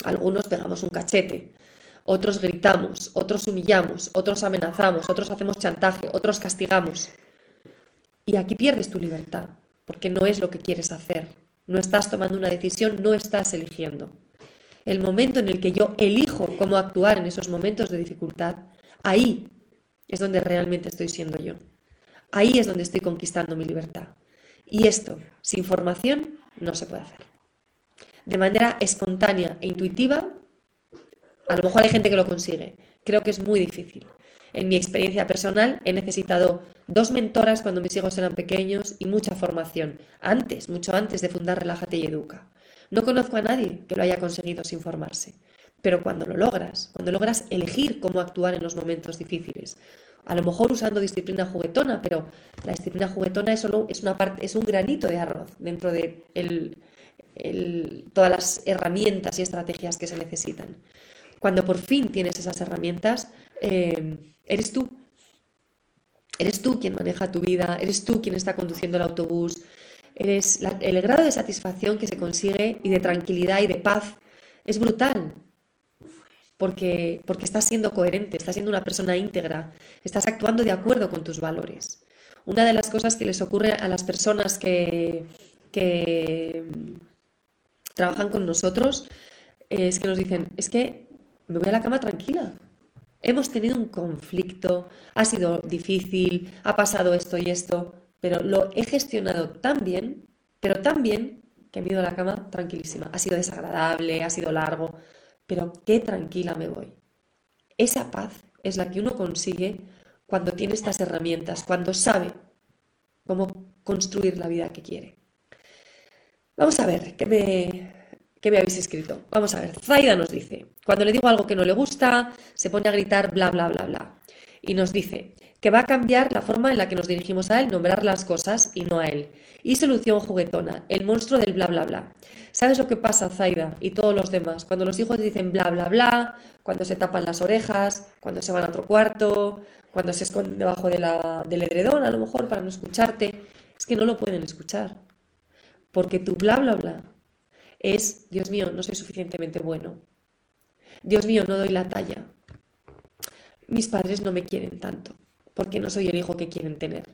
Algunos pegamos un cachete, otros gritamos, otros humillamos, otros amenazamos, otros hacemos chantaje, otros castigamos. Y aquí pierdes tu libertad, porque no es lo que quieres hacer. No estás tomando una decisión, no estás eligiendo. El momento en el que yo elijo cómo actuar en esos momentos de dificultad, ahí es donde realmente estoy siendo yo. Ahí es donde estoy conquistando mi libertad. Y esto, sin formación, no se puede hacer. De manera espontánea e intuitiva, a lo mejor hay gente que lo consigue. Creo que es muy difícil. En mi experiencia personal he necesitado dos mentoras cuando mis hijos eran pequeños y mucha formación, antes, mucho antes de fundar Relájate y Educa. No conozco a nadie que lo haya conseguido sin formarse, pero cuando lo logras, cuando logras elegir cómo actuar en los momentos difíciles, a lo mejor usando disciplina juguetona, pero la disciplina juguetona es solo es una parte, es un granito de arroz dentro de todas las herramientas y estrategias que se necesitan. Cuando por fin tienes esas herramientas, eh, eres tú. Eres tú quien maneja tu vida, eres tú quien está conduciendo el autobús, eres el grado de satisfacción que se consigue y de tranquilidad y de paz es brutal. Porque, porque estás siendo coherente, estás siendo una persona íntegra, estás actuando de acuerdo con tus valores. Una de las cosas que les ocurre a las personas que, que trabajan con nosotros es que nos dicen, es que me voy a la cama tranquila. Hemos tenido un conflicto, ha sido difícil, ha pasado esto y esto, pero lo he gestionado tan bien, pero tan bien, que me he ido a la cama tranquilísima. Ha sido desagradable, ha sido largo, pero qué tranquila me voy. Esa paz es la que uno consigue cuando tiene estas herramientas, cuando sabe cómo construir la vida que quiere. Vamos a ver, ¿qué me, ¿Qué me habéis escrito? Vamos a ver, Zaida nos dice, cuando le digo algo que no le gusta, se pone a gritar bla, bla, bla, bla. Y nos dice que va a cambiar la forma en la que nos dirigimos a él, nombrar las cosas y no a él. Y solución juguetona, el monstruo del bla, bla, bla. ¿Sabes lo que pasa, Zaida y todos los demás? Cuando los hijos dicen bla, bla, bla, cuando se tapan las orejas, cuando se van a otro cuarto, cuando se esconden debajo del edredón, a lo mejor para no escucharte, es que no lo pueden escuchar. Porque tu bla, bla, bla es, Dios mío, no soy suficientemente bueno. Dios mío, no doy la talla. Mis padres no me quieren tanto, porque no soy el hijo que quieren tener.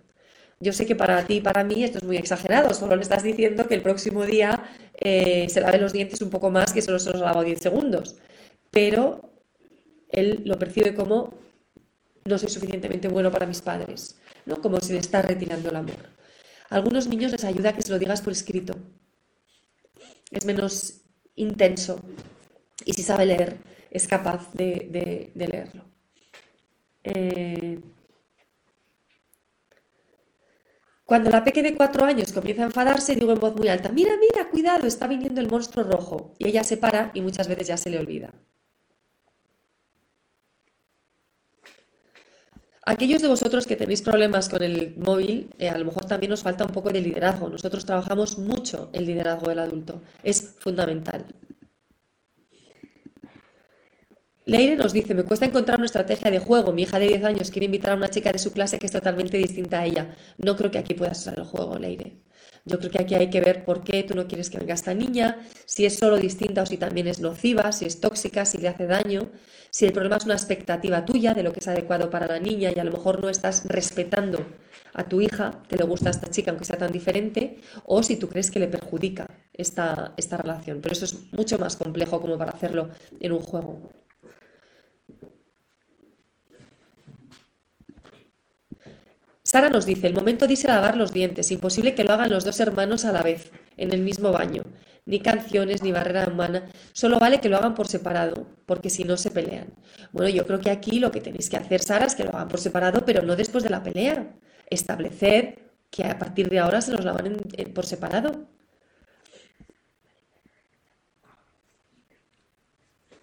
Yo sé que para ti y para mí esto es muy exagerado, solo le estás diciendo que el próximo día eh, se lave los dientes un poco más que solo se los lavo 10 segundos. Pero él lo percibe como no soy suficientemente bueno para mis padres, ¿no? como si le está retirando el amor. A algunos niños les ayuda que se lo digas por escrito, es menos intenso y si sabe leer es capaz de, leerlo. Eh, cuando la peque de cuatro años comienza a enfadarse, digo en voz muy alta, mira, mira, cuidado, está viniendo el monstruo rojo. Y ella se para y muchas veces ya se le olvida. Aquellos de vosotros que tenéis problemas con el móvil, eh, a lo mejor también nos falta un poco de liderazgo. Nosotros trabajamos mucho el liderazgo del adulto. Es fundamental. Leire nos dice, me cuesta encontrar una estrategia de juego. Mi hija de 10 años quiere invitar a una chica de su clase que es totalmente distinta a ella. No creo que aquí puedas usar el juego, Leire. Yo creo que aquí hay que ver por qué tú no quieres que venga esta niña, si es solo distinta o si también es nociva, si es tóxica, si le hace daño, si el problema es una expectativa tuya de lo que es adecuado para la niña y a lo mejor no estás respetando a tu hija, te le gusta esta chica aunque sea tan diferente, o si tú crees que le perjudica esta, esta relación. Pero eso es mucho más complejo como para hacerlo en un juego. Sara nos dice, el momento dice lavar los dientes, imposible que lo hagan los dos hermanos a la vez, en el mismo baño. Ni canciones, ni barrera humana, solo vale que lo hagan por separado, porque si no se pelean. Bueno, yo creo que aquí lo que tenéis que hacer, Sara, es que lo hagan por separado, pero no después de la pelea. Estableced que a partir de ahora se los lavan por separado.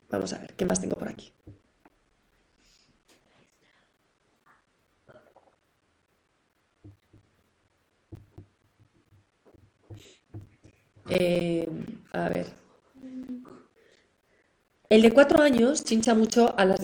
Vamos a ver, ¿qué más tengo por aquí? Eh, a ver. El de cuatro años chincha mucho a las